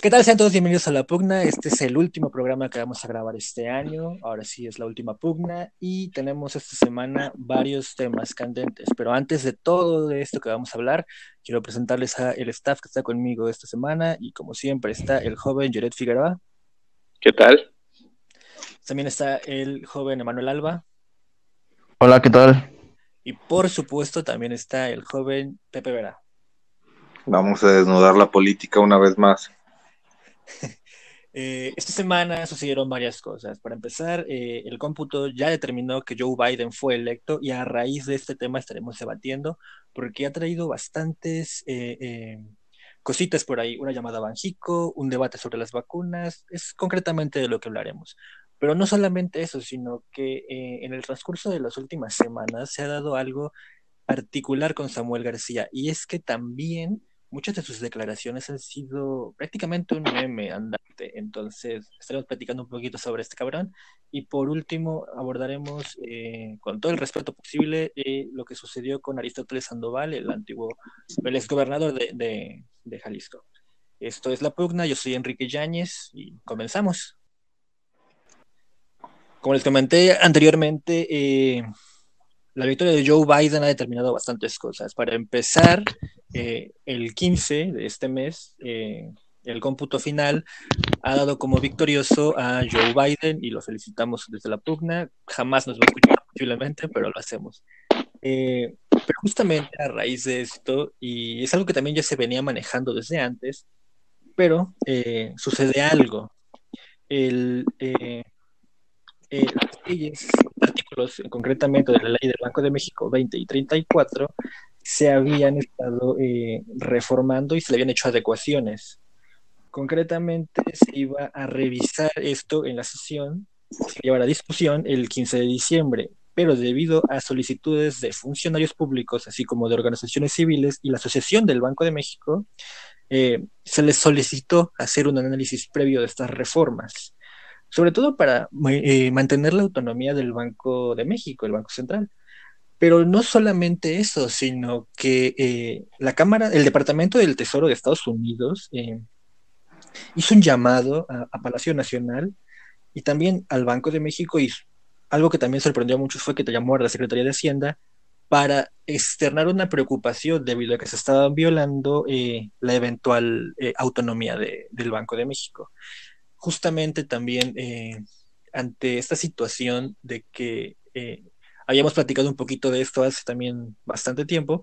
¿Qué tal? Sean todos bienvenidos a La Pugna. Este es el último programa que vamos a grabar este año. Ahora sí es la última Pugna y tenemos esta semana varios temas candentes. Pero antes de todo de esto que vamos a hablar, quiero presentarles a el staff que está conmigo esta semana y como siempre está el joven Jared Figueroa. ¿Qué tal? También está el joven Emanuel Alba. Hola, ¿qué tal? Y por supuesto también está el joven Pepe Vera. Vamos a desnudar la política una vez más. Eh, esta semana sucedieron varias cosas. Para empezar, eh, el cómputo ya determinó que Joe Biden fue electo y a raíz de este tema estaremos debatiendo porque ha traído bastantes eh, cositas por ahí. Una llamada a Banjico, un debate sobre las vacunas, es concretamente de lo que hablaremos. Pero no solamente eso, sino que en el transcurso de las últimas semanas se ha dado algo particular con Samuel García y es que también muchas de sus declaraciones han sido prácticamente un meme andante. Entonces, estaremos platicando un poquito sobre este cabrón. Y por último, abordaremos eh, con todo el respeto posible eh, lo que sucedió con Aristóteles Sandoval, el antiguo, el exgobernador de, de, de Jalisco. Esto es La Pugna, yo soy Enrique Yáñez y comenzamos. Como les comenté anteriormente, eh, la victoria de Joe Biden ha determinado bastantes cosas. Para empezar, eh, el 15 de este mes, eh, el cómputo final ha dado como victorioso a Joe Biden y lo felicitamos desde la pugna. Jamás nos va a escuchar posiblemente, pero lo hacemos. Eh, pero justamente a raíz de esto, y es algo que también ya se venía manejando desde antes, pero sucede algo. El, eh, las leyes, concretamente de la ley del Banco de México 20 y 34 se habían estado eh, reformando y se le habían hecho adecuaciones. Concretamente se iba a revisar esto en la sesión, se lleva a discusión el 15 de diciembre, pero debido a solicitudes de funcionarios públicos, así como de organizaciones civiles y la Asociación del Banco de México, eh, se les solicitó hacer un análisis previo de estas reformas sobre todo para eh, mantener la autonomía del Banco de México, el Banco Central. Pero no solamente eso, sino que eh, la Cámara, el Departamento del Tesoro de Estados Unidos eh, hizo un llamado a, Palacio Nacional y también al Banco de México y algo que también sorprendió a muchos fue que te llamó a la Secretaría de Hacienda para externar una preocupación debido a que se estaba violando la eventual autonomía del Banco de México justamente también eh, ante esta situación de que eh, habíamos platicado un poquito de esto hace también bastante tiempo,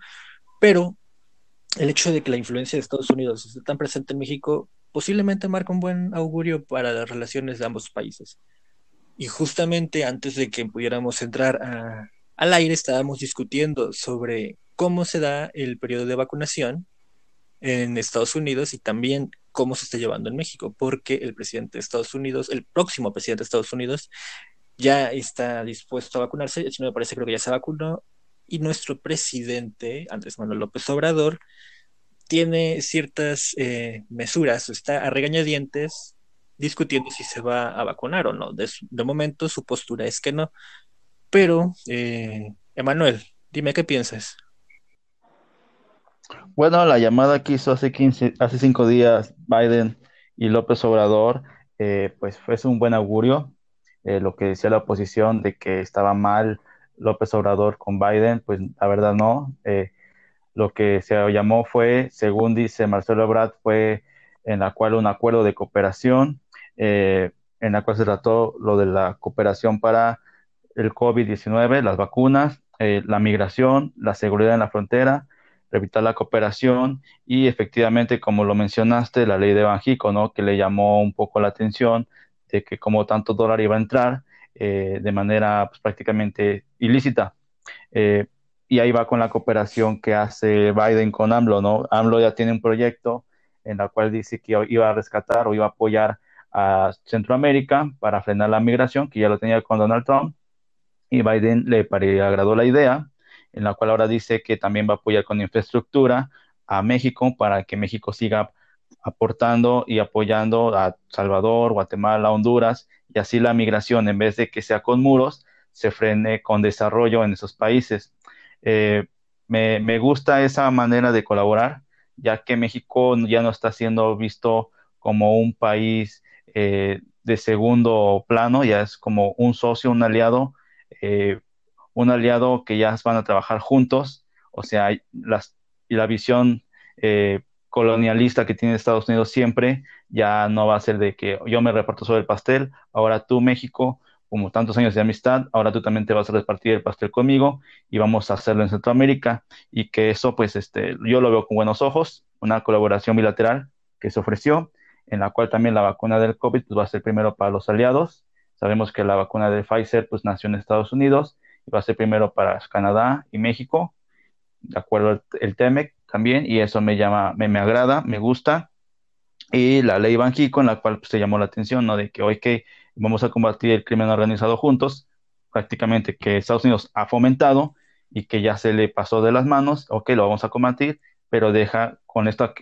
pero el hecho de que la influencia de Estados Unidos esté tan presente en México posiblemente marca un buen augurio para las relaciones de ambos países. Y justamente antes de que pudiéramos entrar al aire, estábamos discutiendo sobre cómo se da el periodo de vacunación en Estados Unidos y también cómo se está llevando en México, porque el presidente de Estados Unidos, el próximo presidente de Estados Unidos, ya está dispuesto a vacunarse, si no me parece creo que ya se vacunó, y nuestro presidente, Andrés Manuel López Obrador, tiene ciertas eh, mesuras, está a regañadientes discutiendo si se va a vacunar o no. De, momento su postura es que no. Pero, eh, dime qué piensas. Bueno, la llamada que hizo hace 15, hace cinco días Biden y López Obrador, eh, pues fue un buen augurio. Eh, lo que decía la oposición de que estaba mal López Obrador con Biden, pues la verdad no. Eh, lo que se llamó fue, según dice Marcelo Ebrard, fue en la cual un acuerdo de cooperación, en la cual se trató lo de la cooperación para el COVID-19, las vacunas, la migración, la seguridad en la frontera, evitar la cooperación y efectivamente, como lo mencionaste, la ley de Banjico, ¿no? Que le llamó un poco la atención de que como tanto dólar iba a entrar eh, de manera pues, prácticamente ilícita. Eh, y ahí va con la cooperación que hace Biden con AMLO, ¿no? AMLO ya tiene un proyecto en el cual dice que iba a rescatar o iba a apoyar a Centroamérica para frenar la migración, que ya lo tenía con Donald Trump, y Biden le agradó la idea en la cual ahora dice que también va a apoyar con infraestructura a México para que México siga aportando y apoyando a Salvador, Guatemala, Honduras, y así la migración, en vez de que sea con muros, se frene con desarrollo en esos países. Eh, me, me, gusta esa manera de colaborar, ya que México ya no está siendo visto como un país eh, de segundo plano, ya es como un socio, un aliado, eh, un aliado que ya van a trabajar juntos, o sea, las, la visión eh, colonialista que tiene Estados Unidos siempre ya no va a ser de que yo me reparto sobre el pastel, ahora tú México, como tantos años de amistad, ahora tú también te vas a repartir el pastel conmigo y vamos a hacerlo en Centroamérica y que eso pues este yo lo veo con buenos ojos, una colaboración bilateral que se ofreció en la cual también la vacuna del COVID pues, va a ser primero para los aliados. Sabemos que la vacuna de Pfizer pues nació en Estados Unidos va a ser primero para Canadá y México, de acuerdo al el TEMEC también, y eso me llama, me, me agrada, me gusta. Y la ley Banjico, en la cual pues, se llamó la atención, ¿no? De que hoy que vamos a combatir el crimen organizado juntos, prácticamente que Estados Unidos ha fomentado y que ya se le pasó de las manos, ok, lo vamos a combatir, pero deja con esta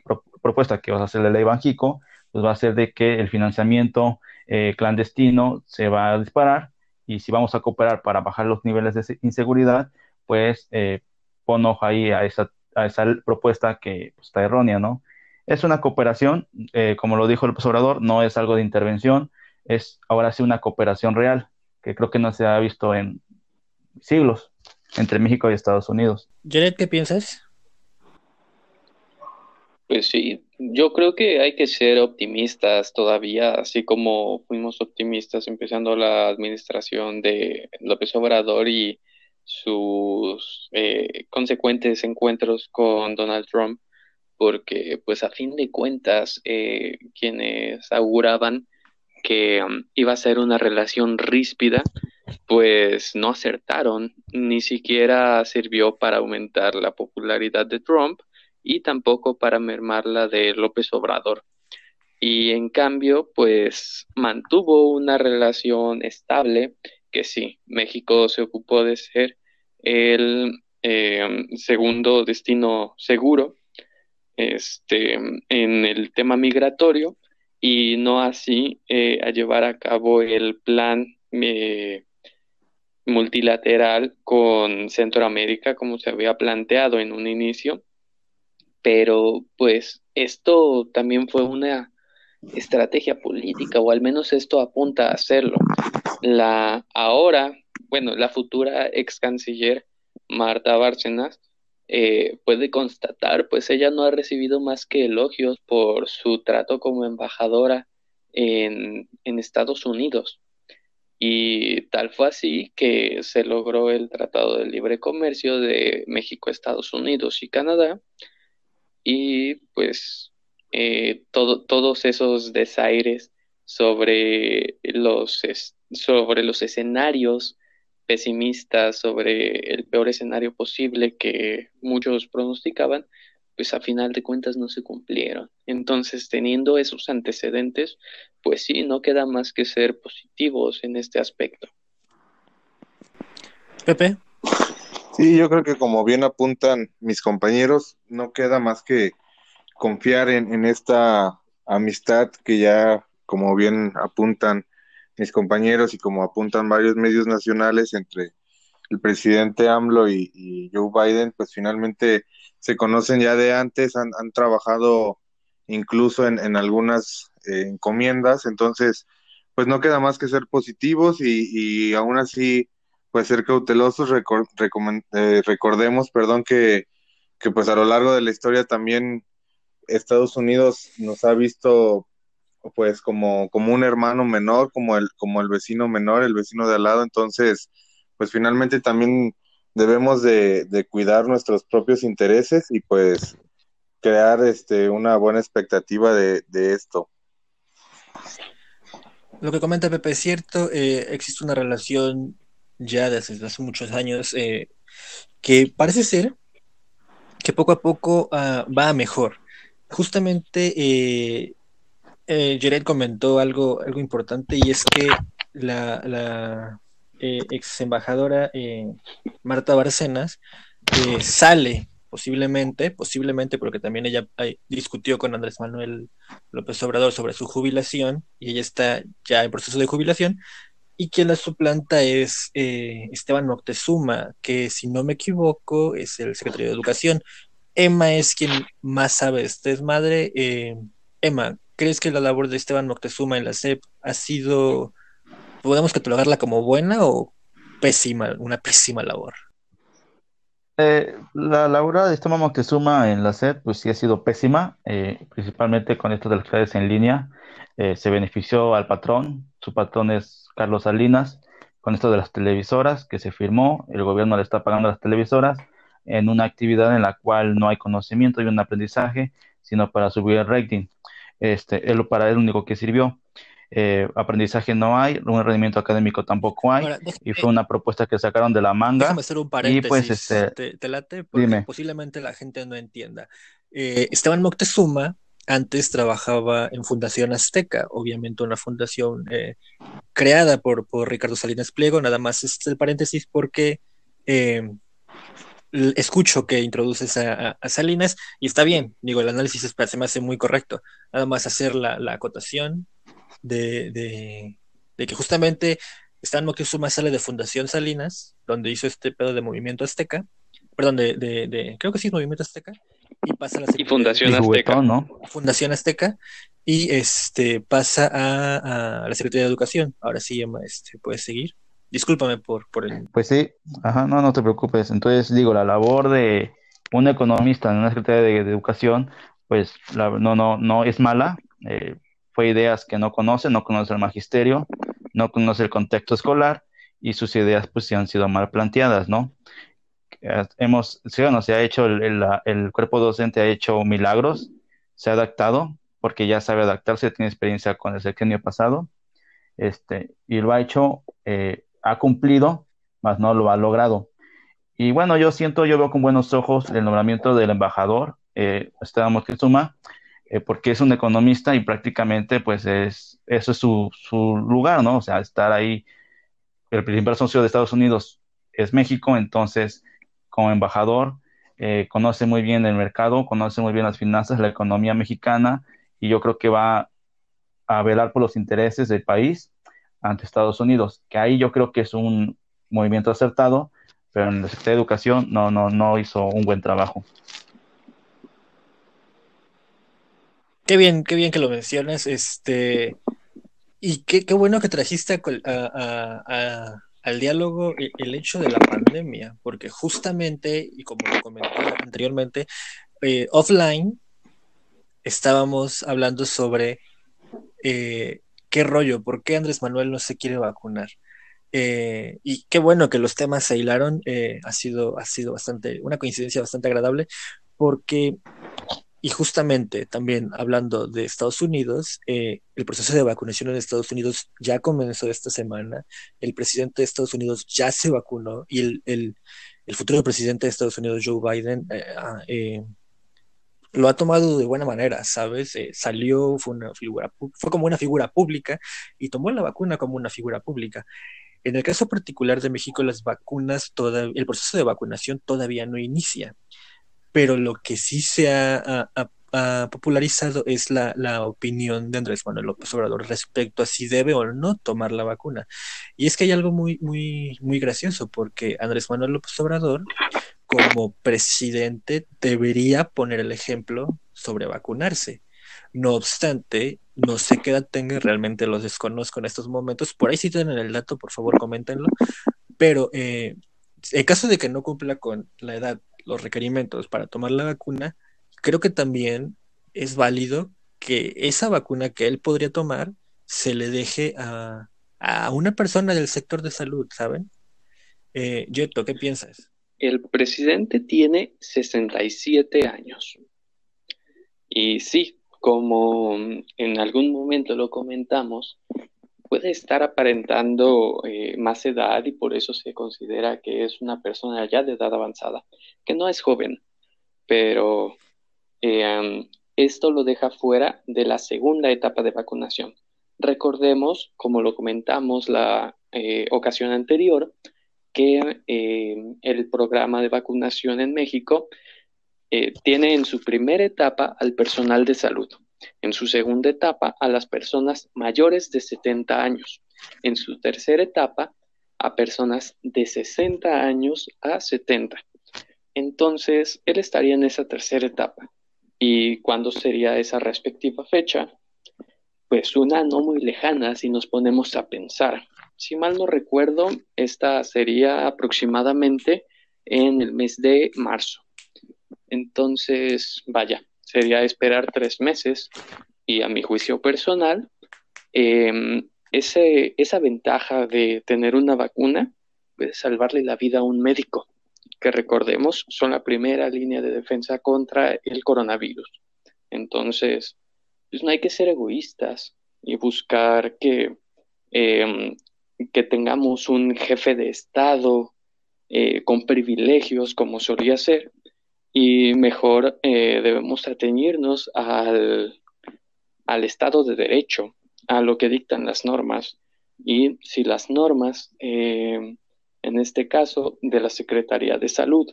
propuesta que vas a hacer la ley Banjico, pues va a ser de que el financiamiento eh, clandestino se va a disparar y si vamos a cooperar para bajar los niveles de inseguridad, pues eh, pon ojo ahí a esa, a esa propuesta que pues, está errónea, ¿no? Es una cooperación, eh, como lo dijo el profesor no es algo de intervención, es ahora sí una cooperación real, que creo que no se ha visto en siglos entre México y Estados Unidos. Jared, ¿qué piensas? Pues sí, yo creo que hay que ser optimistas todavía, así como fuimos optimistas empezando la administración de López Obrador y sus eh, consecuentes encuentros con Donald Trump, porque pues a fin de cuentas eh, quienes auguraban que um, iba a ser una relación ríspida, pues no acertaron, ni siquiera sirvió para aumentar la popularidad de Trump y tampoco para mermar la de López Obrador. Y en cambio, pues mantuvo una relación estable, que sí, México se ocupó de ser el eh, segundo destino seguro este, en el tema migratorio y no así eh, a llevar a cabo el plan eh, multilateral con Centroamérica como se había planteado en un inicio pero pues esto también fue una estrategia política, o al menos esto apunta a hacerlo. La ahora, bueno, la futura ex canciller Marta Bárcenas eh, puede constatar, pues ella no ha recibido más que elogios por su trato como embajadora en, en Estados Unidos. Y tal fue así que se logró el Tratado de Libre Comercio de México, Estados Unidos y Canadá, y pues eh, todos esos desaires sobre los, sobre los escenarios pesimistas, sobre el peor escenario posible que muchos pronosticaban, pues a final de cuentas no se cumplieron. Entonces, teniendo esos antecedentes, pues sí, no queda más que ser positivos en este aspecto. Pepe. Sí, yo creo que como bien apuntan mis compañeros, no queda más que confiar en, esta amistad que ya, como bien apuntan mis compañeros y como apuntan varios medios nacionales entre el presidente AMLO y, Joe Biden, pues finalmente se conocen ya de antes, han, trabajado incluso en, algunas eh, encomiendas, entonces pues no queda más que ser positivos y, y aún así pues ser cautelosos, eh, recordemos, perdón, que, que pues a lo largo de la historia también Estados Unidos nos ha visto pues como, como un hermano menor, como el, como el vecino menor, el vecino de al lado, entonces pues finalmente también debemos de, de cuidar nuestros propios intereses y pues crear este una buena expectativa de, de esto. Lo que comenta Pepe es cierto, eh, existe una relación ya desde hace muchos años, eh, que parece ser que poco a poco ah, va mejor. Justamente eh, eh, Jared comentó algo, algo importante y es que la, la ex embajadora Marta Barcenas sale posiblemente, posiblemente porque también ella discutió con Andrés Manuel López Obrador sobre su jubilación y ella está ya en proceso de jubilación, y quien la suplanta es eh, Esteban Moctezuma, que si no me equivoco es el secretario de Educación. Emma es quien más sabe de este madre. Eh, Emma, ¿crees que la labor de Esteban Moctezuma en la SEP ha sido, podemos catalogarla como buena o pésima, una pésima labor? Eh, la labor de Esteban Moctezuma en la SEP, pues sí ha sido pésima, eh, principalmente con esto de las clases en línea. Eh, se benefició al patrón, su patrón es Carlos Salinas, con esto de las televisoras que se firmó, el gobierno le está pagando a las televisoras en una actividad en la cual no hay conocimiento y un aprendizaje, sino para subir el rating. Este, es lo para él único que sirvió. Eh, aprendizaje no hay, un rendimiento académico tampoco hay, y fue una propuesta que sacaron de la manga. Déjame hacer un paréntesis, y pues, este, te, late, porque posiblemente la gente no entienda. Eh, Esteban Moctezuma antes trabajaba en Fundación Azteca, obviamente una fundación eh, creada por, por, Ricardo Salinas Pliego, nada más es el paréntesis porque eh, escucho que introduces a, Salinas y está bien, digo, el análisis se me hace muy correcto, nada más hacer la, acotación de, de, que justamente Stan Moctezuma sale de Fundación Salinas, donde hizo este pedo de movimiento azteca, perdón, de, de creo que sí, movimiento azteca, y pasa a la y Fundación Azteca, ¿no? Fundación Azteca y este pasa a, la Secretaría de Educación. Ahora sí, llama, este, puedes seguir. Discúlpame por, por el. Pues sí, ajá, no, no te preocupes. Entonces, digo, la labor de un economista en una Secretaría de, Educación, pues no, no, no es mala. Eh, fue ideas que no conoce, no conoce el magisterio, no conoce el contexto escolar y sus ideas pues sí han sido mal planteadas, ¿no? Hemos, sí, bueno, se ha hecho, el, el, cuerpo docente ha hecho milagros, se ha adaptado, porque ya sabe adaptarse, tiene experiencia con el sexenio pasado, este, y lo ha hecho, eh, ha cumplido, mas no lo ha logrado. Y bueno, yo siento, yo veo con buenos ojos el nombramiento del embajador, eh, Esteban Moctezuma, eh, porque es un economista y prácticamente, pues, es, eso es su, su lugar, ¿no? O sea, estar ahí, el principal socio de Estados Unidos es México, entonces como embajador, eh, conoce muy bien el mercado, conoce muy bien las finanzas, la economía mexicana y yo creo que va a velar por los intereses del país ante Estados Unidos, que ahí yo creo que es un movimiento acertado, pero en la Secretaría de Educación no, no, no hizo un buen trabajo. Qué bien, qué bien que lo mencionas, este, y qué, qué bueno que trajiste a al diálogo e, el hecho de la pandemia, porque justamente, y como lo comenté anteriormente, eh, offline estábamos hablando sobre eh, qué rollo, por qué Andrés Manuel no se quiere vacunar. Eh, y qué bueno que los temas se hilaron, ha, sido, ha sido bastante, una coincidencia bastante agradable, porque y justamente también hablando de Estados Unidos, eh, el proceso de vacunación en Estados Unidos ya comenzó esta semana. El presidente de Estados Unidos ya se vacunó y el, el, futuro presidente de Estados Unidos, Joe Biden, eh, ah, eh, lo ha tomado de buena manera, ¿sabes? salió, fue, una figura, fue como una figura pública y tomó la vacuna como una figura pública. En el caso particular de México, las vacunas, el proceso de vacunación todavía no inicia pero lo que sí se ha, popularizado es la, opinión de Andrés Manuel López Obrador respecto a si debe o no tomar la vacuna. Y es que hay algo muy, muy, muy gracioso, porque Andrés Manuel López Obrador, como presidente, debería poner el ejemplo sobre vacunarse. No obstante, no sé qué edad tenga, realmente los desconozco en estos momentos. Por ahí si tienen el dato, por favor, coméntenlo. Pero eh, en caso de que no cumpla con la edad los requerimientos para tomar la vacuna, creo que también es válido que esa vacuna que él podría tomar se le deje a, una persona del sector de salud, ¿saben? Eh, Yeto, ¿qué piensas? El presidente tiene 67 años. Y sí, como en algún momento lo comentamos, puede estar aparentando eh, más edad y por eso se considera que es una persona ya de edad avanzada, que no es joven, pero eh, esto lo deja fuera de la segunda etapa de vacunación. Recordemos, como lo comentamos la eh, ocasión anterior, que el programa de vacunación en México tiene en su primera etapa al personal de salud, en su segunda etapa, a las personas mayores de 70 años. En su tercera etapa, a personas de 60 años a 70. Entonces, él estaría en esa tercera etapa. ¿Y cuándo sería esa respectiva fecha? pues una no muy lejana si nos ponemos a pensar. Si mal no recuerdo, esta sería aproximadamente en el mes de marzo. Entonces, vaya, sería esperar tres meses. Y a mi juicio personal, em, ese, esa ventaja de tener una vacuna puede salvarle la vida a un médico, que recordemos son la primera línea de defensa contra el coronavirus. Entonces, pues no hay que ser egoístas y buscar que, em, que tengamos un jefe de Estado eh, con privilegios como solía ser, y mejor eh, debemos atañirnos al, al Estado de Derecho, a lo que dictan las normas. Y si las normas, eh, en este caso de la Secretaría de Salud,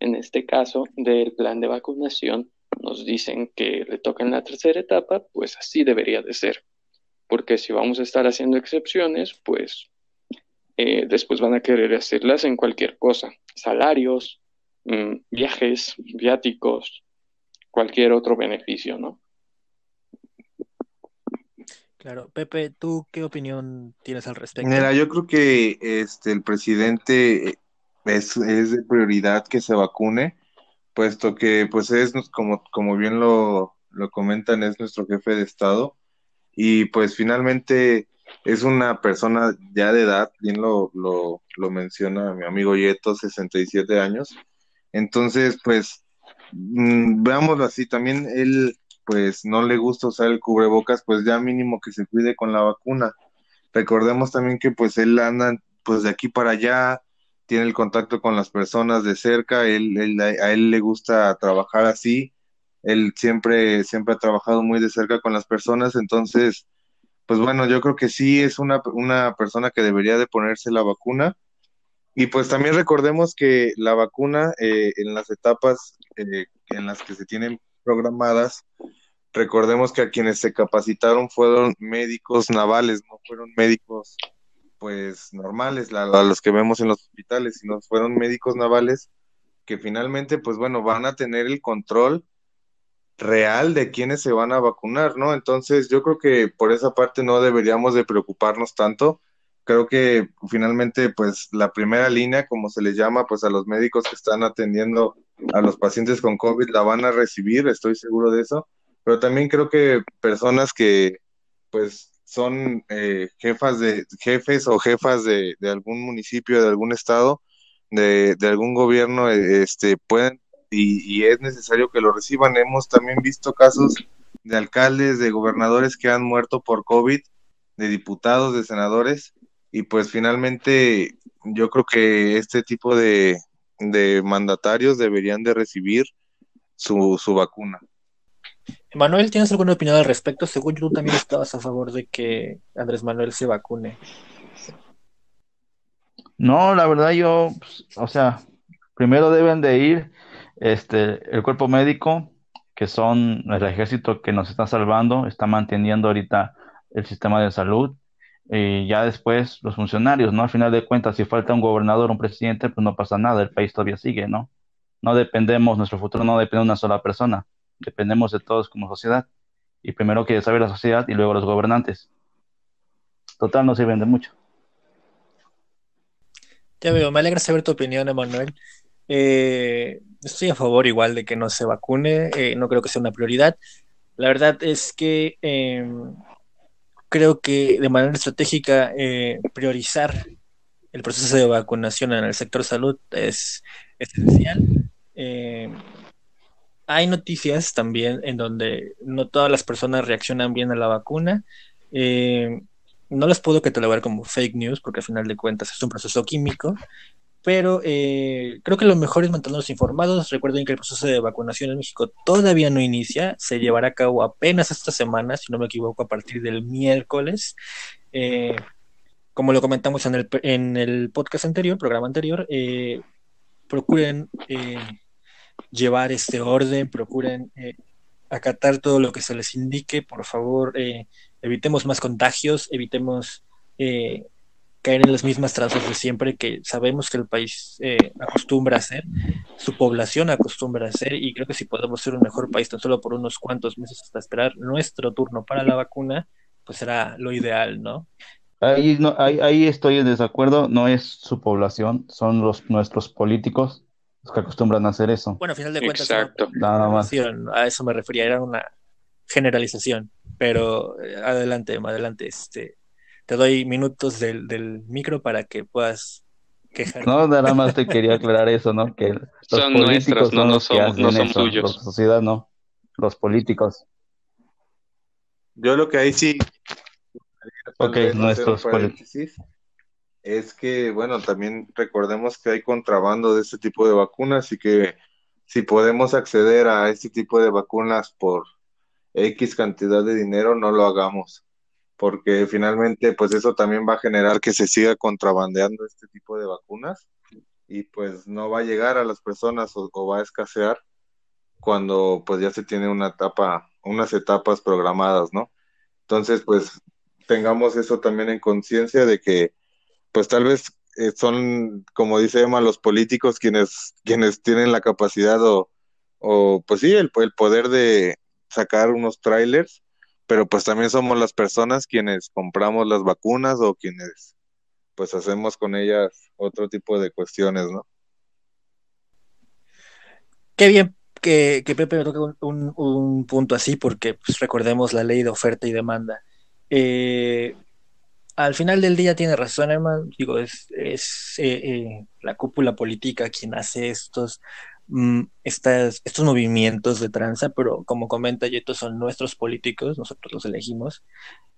en este caso del plan de vacunación, nos dicen que le toca en la tercera etapa, pues así debería de ser. Porque si vamos a estar haciendo excepciones, pues eh, después van a querer hacerlas en cualquier cosa. Salarios, mm, viajes, viáticos, cualquier otro beneficio, ¿no? Claro, Pepe, ¿tú qué opinión tienes al respecto? Mira, yo creo que este el presidente es, es de prioridad que se vacune, puesto que pues es como, como bien lo, lo comentan, es nuestro jefe de Estado, y pues finalmente es una persona ya de edad, bien lo, lo, lo menciona mi amigo Yeto, 67 años. Entonces, pues, mm, veámoslo así, también él pues no le gusta usar el cubrebocas, pues ya mínimo que se cuide con la vacuna. Recordemos también que pues él anda pues de aquí para allá, tiene el contacto con las personas de cerca, él, él, a él le gusta trabajar así, él siempre, siempre ha trabajado muy de cerca con las personas, entonces, pues bueno, yo creo que sí es una, una persona que debería de ponerse la vacuna. Y pues también recordemos que la vacuna eh, en las etapas eh, en las que se tienen programadas, recordemos que a quienes se capacitaron fueron médicos navales, no fueron médicos pues normales, a los que vemos en los hospitales, sino fueron médicos navales que finalmente pues bueno, van a tener el control real de quienes se van a vacunar, ¿no? Entonces yo creo que por esa parte no deberíamos de preocuparnos tanto. Creo que finalmente pues la primera línea, como se les llama, pues a los médicos que están atendiendo a los pacientes con COVID la van a recibir, estoy seguro de eso, pero también creo que personas que pues son eh, jefas de jefes o jefas de, algún municipio, de algún estado, de, de algún gobierno, este pueden y, es necesario que lo reciban. Hemos también visto casos de alcaldes, de gobernadores que han muerto por COVID, de diputados, de senadores, y pues finalmente yo creo que este tipo de, de mandatarios deberían de recibir su, su vacuna. Manuel, ¿tienes alguna opinión al respecto? Según tú también estabas a favor de que Andrés Manuel se vacune. No, la verdad yo, pues, o sea, primero deben de ir este, el cuerpo médico, que son el ejército que nos está salvando, está manteniendo ahorita el sistema de salud, y ya después los funcionarios, ¿no? Al final de cuentas, si falta un gobernador, un presidente, pues no pasa nada, el país todavía sigue, ¿no? No dependemos, nuestro futuro no depende de una sola persona, dependemos de todos como sociedad. Y primero que sabe la sociedad y luego los gobernantes. Total, no sirven de mucho. Ya veo, me alegra saber tu opinión, Emanuel. Eh, estoy a favor igual de que no se vacune, eh, no creo que sea una prioridad. La verdad es que eh, creo que de manera estratégica eh, priorizar el proceso de vacunación en el sector salud es, esencial. Eh, hay noticias también en donde no todas las personas reaccionan bien a la vacuna. Eh, no las puedo catalogar como fake news porque al final de cuentas es un proceso químico, pero eh, creo que lo mejor es mantenernos informados. Recuerden que el proceso de vacunación en México todavía no inicia, se llevará a cabo apenas esta semana, si no me equivoco, a partir del miércoles. Eh, como lo comentamos en el, en el podcast anterior, programa anterior, eh, procuren llevar este orden, procuren acatar todo lo que se les indique, por favor, evitemos más contagios, evitemos caer en las mismas trazas de siempre que sabemos que el país eh, acostumbra a hacer, su población acostumbra a hacer, y creo que si podemos ser un mejor país tan solo por unos cuantos meses hasta esperar nuestro turno para la vacuna, pues era lo ideal, ¿no? Ahí, no, ahí, ahí estoy en desacuerdo, no es su población, son los nuestros políticos los que acostumbran a hacer eso. Bueno, a final de cuentas, Exacto. Nada más. a eso me refería, era una generalización, pero eh, adelante, adelante, este, te doy minutos del, del micro para que puedas quejar. No, nada más te quería aclarar eso, ¿no? Que los Son políticos nuestros, no, son no los que somos- hacen no son eso, tuyos. La sociedad no, los políticos. Yo lo que ahí sí. Ok, nuestros paréntesis, Es que, bueno, también recordemos que hay contrabando de este tipo de vacunas y que si podemos acceder a este tipo de vacunas por X cantidad de dinero, no lo hagamos. Porque finalmente, pues eso también va a generar que se siga contrabandeando este tipo de vacunas y pues no va a llegar a las personas o, va a escasear cuando pues ya se tiene una etapa, unas etapas programadas, ¿no? Entonces, pues tengamos eso también en conciencia de que, pues tal vez eh, son, como dice Emma, los políticos quienes, quienes tienen la capacidad o, o pues sí, el, el poder de sacar unos trailers, pero pues también somos las personas quienes compramos las vacunas o quienes pues hacemos con ellas otro tipo de cuestiones, ¿no? Qué bien que, que Pepe toque un, un- un punto así, porque pues, recordemos la ley de oferta y demanda. Eh, al final del día tiene razón, hermano. Digo, es, es eh, eh, la cúpula política quien hace estos, mm, estos movimientos de tranza, pero como comenta Yeto, son nuestros políticos, nosotros los elegimos.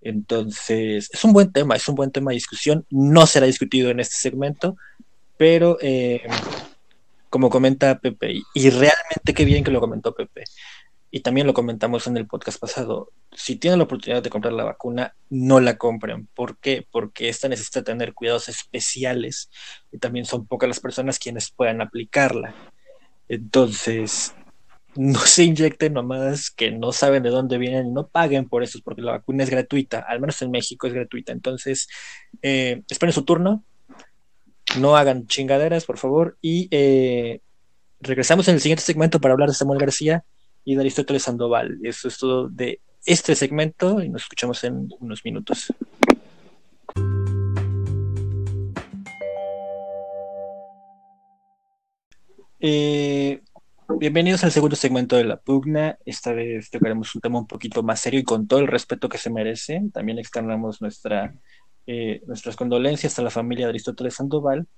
Entonces, es un buen tema, es un buen tema de discusión. No será discutido en este segmento, pero eh, como comenta Pepe, y, y realmente qué bien que lo comentó Pepe, y también lo comentamos en el podcast pasado, si tienen la oportunidad de comprar la vacuna, no la compren. ¿Por qué? Porque esta necesita tener cuidados especiales y también son pocas las personas quienes puedan aplicarla. Entonces, no se inyecten nomás que no saben de dónde vienen y no paguen por eso, porque la vacuna es gratuita, al menos en México es gratuita. Entonces, eh, esperen su turno, no hagan chingaderas, por favor, y eh, regresamos en el siguiente segmento para hablar de Samuel García y de Aristóteles Sandoval. Eso es todo de este segmento y nos escuchamos en unos minutos. Eh, bienvenidos al segundo segmento de la pugna. Esta vez tocaremos un tema un poquito más serio y con todo el respeto que se merece. También externamos eh, nuestras condolencias a la familia de Aristóteles Sandoval,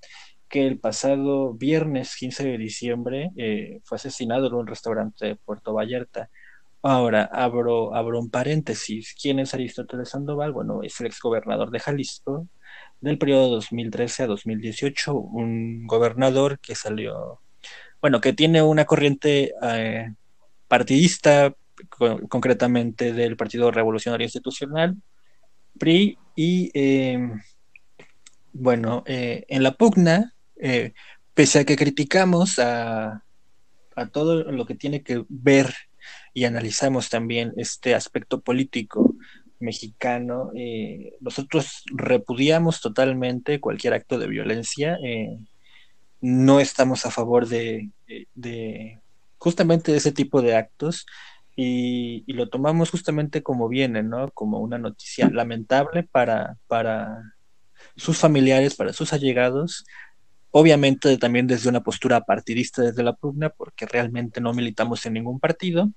que el pasado viernes 15 de diciembre eh, fue asesinado en un restaurante de Puerto Vallarta. Ahora, abro, abro un paréntesis. ¿Quién es Aristóteles Sandoval? Bueno, es el exgobernador de Jalisco del periodo 2013 a 2018, un gobernador que salió, bueno, que tiene una corriente eh, partidista, co- concretamente del Partido Revolucionario Institucional, PRI, y eh, bueno, eh, en la pugna, eh, pese a que criticamos a, a todo lo que tiene que ver y analizamos también este aspecto político mexicano, eh, nosotros repudiamos totalmente cualquier acto de violencia, no estamos a favor de, de- justamente ese tipo de actos y, lo tomamos justamente como viene, ¿no? Como una noticia lamentable para sus familiares, para sus allegados, obviamente también desde una postura partidista desde la pugna, porque realmente no militamos en ningún partido,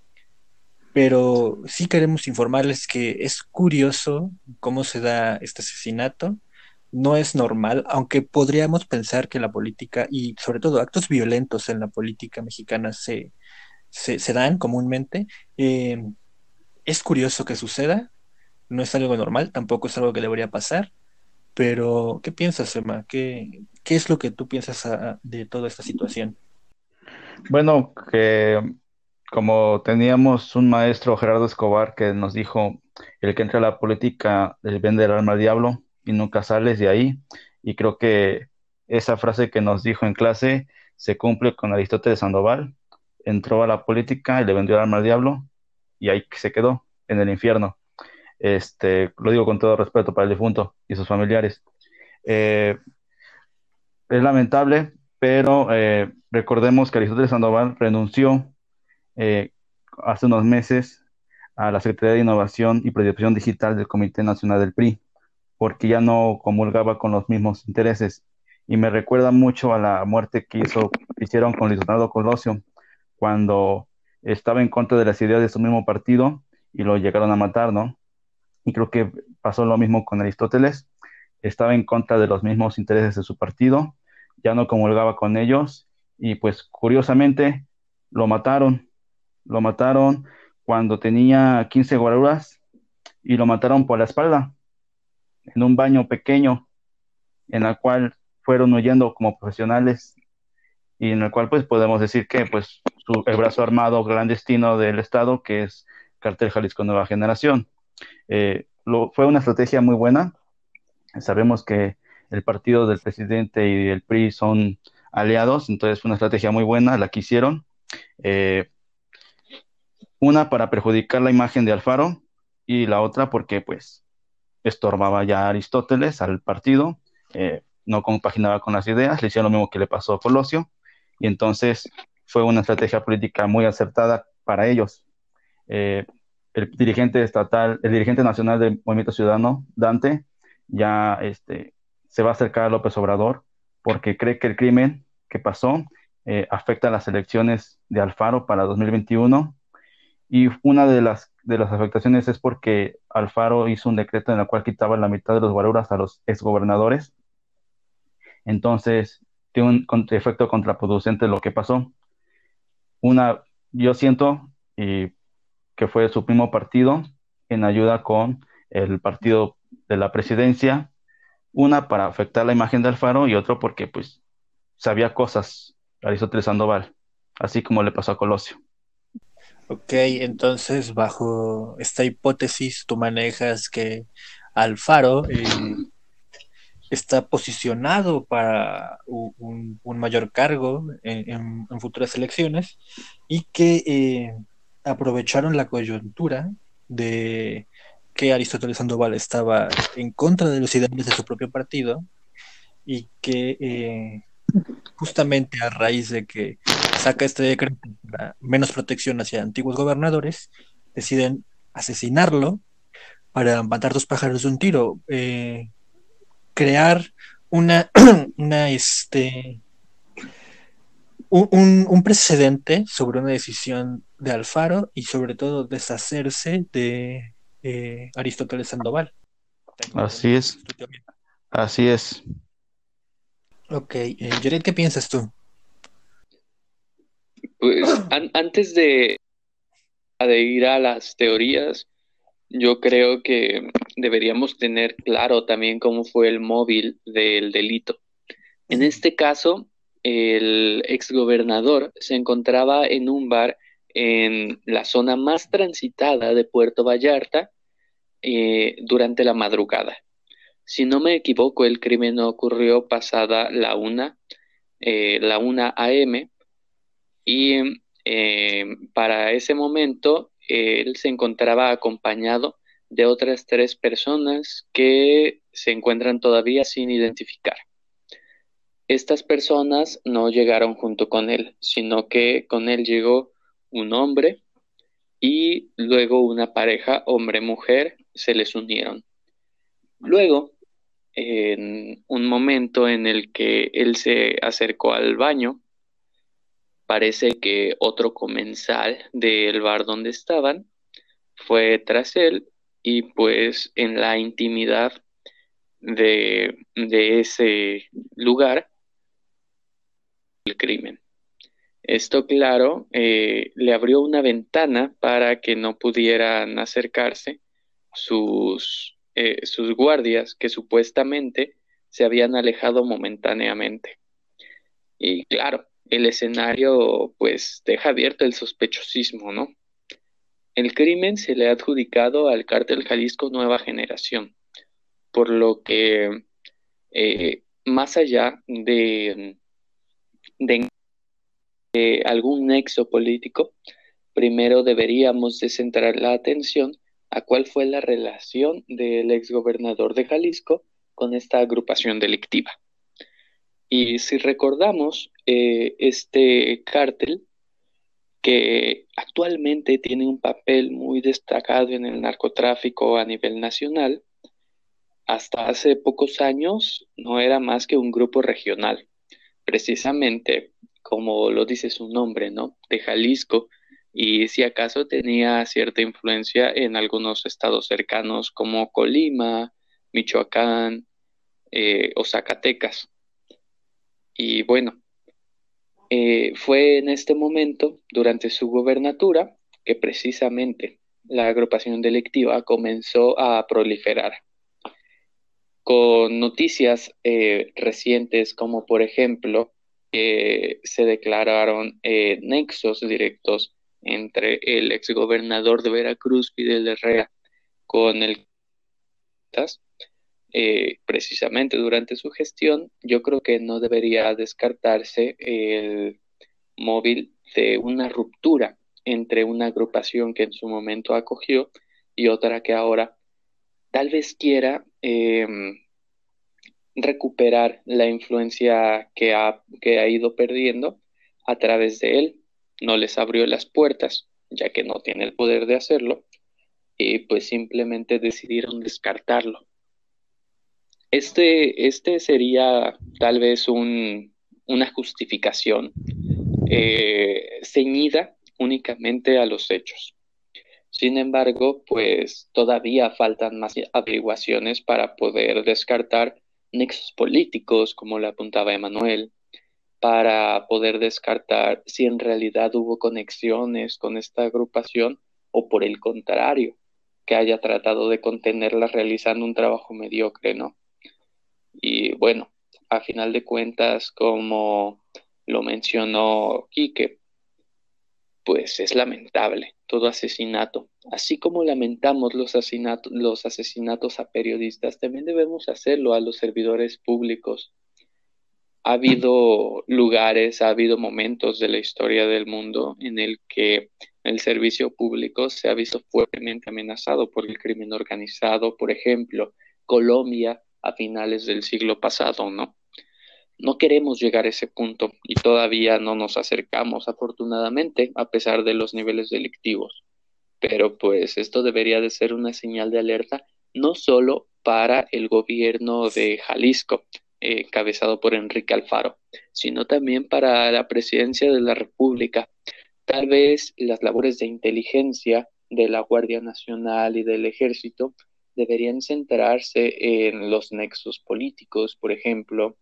pero sí queremos informarles que es curioso cómo se da este asesinato. No es normal, aunque podríamos pensar que la política y sobre todo actos violentos en la política mexicana se, se, dan comúnmente. Eh, es curioso que suceda, no es algo normal, tampoco es algo que debería pasar, pero ¿qué piensas, Emma? ¿Qué, qué es lo que tú piensas a- de toda esta situación? Bueno, que como teníamos un maestro, Gerardo Escobar, que nos dijo, el que entra a la política le vende el alma al diablo y nunca sales de ahí. Y creo que esa frase que nos dijo en clase se cumple con Aristóteles Sandoval. Entró a la política y le vendió el alma al diablo y ahí se quedó, en el infierno. Este, lo digo con todo respeto para el difunto y sus familiares. Eh, es lamentable, pero eh, recordemos que Aristóteles Sandoval renunció eh, hace unos meses a la Secretaría de Innovación y Proyección Digital del Comité Nacional del PRI, porque ya no comulgaba con los mismos intereses. Y me recuerda mucho a la muerte que hizo, hicieron con Leonardo Colosio, cuando estaba en contra de las ideas de su mismo partido y lo llegaron a matar, ¿no? Y creo que pasó lo mismo con Aristóteles, estaba en contra de los mismos intereses de su partido, ya no comulgaba con ellos y pues curiosamente lo mataron, lo mataron cuando tenía 15 guaruras y lo mataron por la espalda en un baño pequeño en el cual fueron huyendo como profesionales y en el cual pues podemos decir que pues su, el brazo armado clandestino del Estado que es Cartel Jalisco Nueva Generación. Eh, fue una estrategia muy buena. Sabemos que el partido del presidente y el PRI son aliados, entonces fue una estrategia muy buena la que hicieron. Eh, una para perjudicar la imagen de Alfaro y la otra porque pues estorbaba ya a Aristóteles al partido, eh, no compaginaba con las ideas, le hicieron lo mismo que le pasó a Colosio y entonces fue una estrategia política muy acertada para ellos. Eh, el dirigente estatal, el dirigente nacional del Movimiento Ciudadano, Dante, ya este, se va a acercar a López Obrador porque cree que el crimen que pasó eh, afecta a las elecciones de Alfaro para 2021 y una de las, de las afectaciones es porque Alfaro hizo un decreto en el cual quitaba la mitad de los guaruras a los exgobernadores. Entonces, tiene un efecto contraproducente lo que pasó. Una, yo siento y que fue su primo partido en ayuda con el partido de la presidencia, una para afectar la imagen de Alfaro y otro porque pues sabía cosas Aristóteles Sandoval, así como le pasó a Colosio. Ok, entonces bajo esta hipótesis tú manejas que Alfaro eh, está posicionado para un, mayor cargo en, futuras elecciones y que eh, aprovecharon la coyuntura de que Aristóteles Sandoval estaba en contra de los ideales de su propio partido y que eh, justamente a raíz de que saca este decreto para menos protección hacia antiguos gobernadores, deciden asesinarlo para matar dos pájaros de un tiro, eh, crear una, una este, un, un, precedente sobre una decisión de Alfaro y sobre todo deshacerse de eh, Aristóteles Sandoval. Así es. Así es. Ok, eh, Jared, ¿qué piensas tú? Pues antes de, de ir a las teorías, yo creo que deberíamos tener claro también cómo fue el móvil del delito. En este caso, el exgobernador se encontraba en un bar en la zona más transitada de Puerto Vallarta eh, durante la madrugada. Si no me equivoco, el crimen ocurrió pasada la una, eh, la una AM, y eh, para ese momento él se encontraba acompañado de otras tres personas que se encuentran todavía sin identificar. Estas personas no llegaron junto con él, sino que con él llegó un hombre y luego una pareja hombre-mujer se les unieron. Luego, en un momento en el que él se acercó al baño, parece que otro comensal del bar donde estaban fue tras él y pues en la intimidad de, de ese lugar el crimen. Esto, claro, eh, le abrió una ventana para que no pudieran acercarse sus, eh, sus guardias que supuestamente se habían alejado momentáneamente. Y claro, el escenario pues deja abierto el sospechosismo, ¿no? El crimen se le ha adjudicado al cártel Jalisco Nueva Generación, por lo que eh, más allá de algún nexo político, primero deberíamos de centrar la atención a cuál fue la relación del exgobernador de Jalisco con esta agrupación delictiva. Y si recordamos, eh, este cártel que actualmente tiene un papel muy destacado en el narcotráfico a nivel nacional, hasta hace pocos años no era más que un grupo regional, precisamente como lo dice su nombre, ¿no? De Jalisco, y si acaso tenía cierta influencia en algunos estados cercanos como Colima, Michoacán eh, o Zacatecas. Y bueno, eh, fue en este momento, durante su gobernatura, que precisamente la agrupación delictiva comenzó a proliferar. Con noticias eh, recientes como por ejemplo se declararon nexos directos entre el exgobernador de Veracruz, Fidel Herrera, con el eh, precisamente durante su gestión, yo creo que no debería descartarse el móvil de una ruptura entre una agrupación que en su momento acogió y otra que ahora tal vez quiera em, recuperar la influencia que ha, que ha ido perdiendo a través de él no les abrió las puertas, ya que no tiene el poder de hacerlo, y pues simplemente decidieron descartarlo. Este, este sería tal vez un, una justificación eh, ceñida únicamente a los hechos. Sin embargo, pues todavía faltan más averiguaciones para poder descartar nexos políticos, como le apuntaba Emanuel, para poder descartar si en realidad hubo conexiones con esta agrupación o por el contrario, que haya tratado de contenerla realizando un trabajo mediocre, ¿no? Y bueno, a final de cuentas, como lo mencionó Quique, pues es lamentable todo asesinato. Así como lamentamos los asesinatos, los asesinatos a periodistas, también debemos hacerlo a los servidores públicos, ha habido lugares, ha habido momentos de la historia del mundo en el que el servicio público se ha visto fuertemente amenazado por el crimen organizado, por ejemplo, Colombia a finales del siglo pasado, ¿no? No queremos llegar a ese punto y todavía no nos acercamos, afortunadamente, a pesar de los niveles delictivos. Pero pues esto debería de ser una señal de alerta no solo para el gobierno de Jalisco, eh, encabezado por Enrique Alfaro, sino también para la presidencia de la República. Tal vez las labores de inteligencia de la Guardia Nacional y del Ejército deberían centrarse en los nexos políticos, por ejemplo,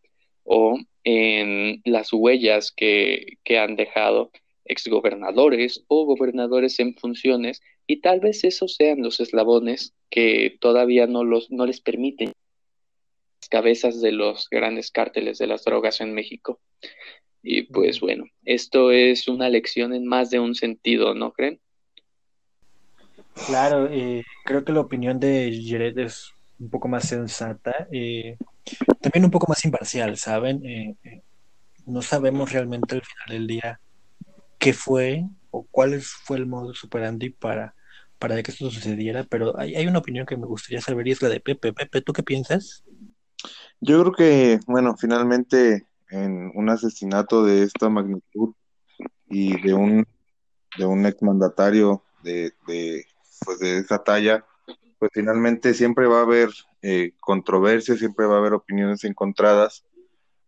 o en las huellas que, que han dejado exgobernadores o gobernadores en funciones y tal vez esos sean los eslabones que todavía no, los, no les permiten cabezas de los grandes cárteles de las drogas en México. Y pues bueno, esto es una lección en más de un sentido, ¿no creen? Claro, eh, creo que la opinión de Jared es un poco más sensata, eh, también un poco más imparcial, ¿saben? Eh, no sabemos realmente al final del día qué fue o cuál fue el modo superandi para, para que esto sucediera, pero hay, hay una opinión que me gustaría saber y es la de Pepe. Pepe, ¿tú qué piensas? Yo creo que, bueno, finalmente en un asesinato de esta magnitud y de un de un exmandatario de, pues de esa talla, pues finalmente siempre va a haber eh, controversia, siempre va a haber opiniones encontradas,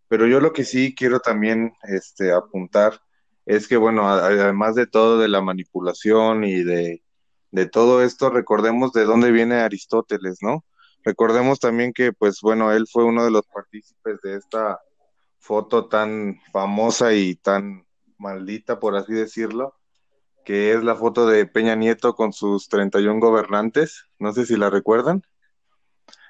pero yo lo que sí quiero también este, apuntar es que, bueno, además de todo de la manipulación y de, de todo esto, recordemos de dónde viene Aristóteles, ¿no? Recordemos también que, pues bueno, él fue uno de los partícipes de esta foto tan famosa y tan maldita, por así decirlo, que es la foto de Peña Nieto con sus 31 gobernantes, no sé si la recuerdan,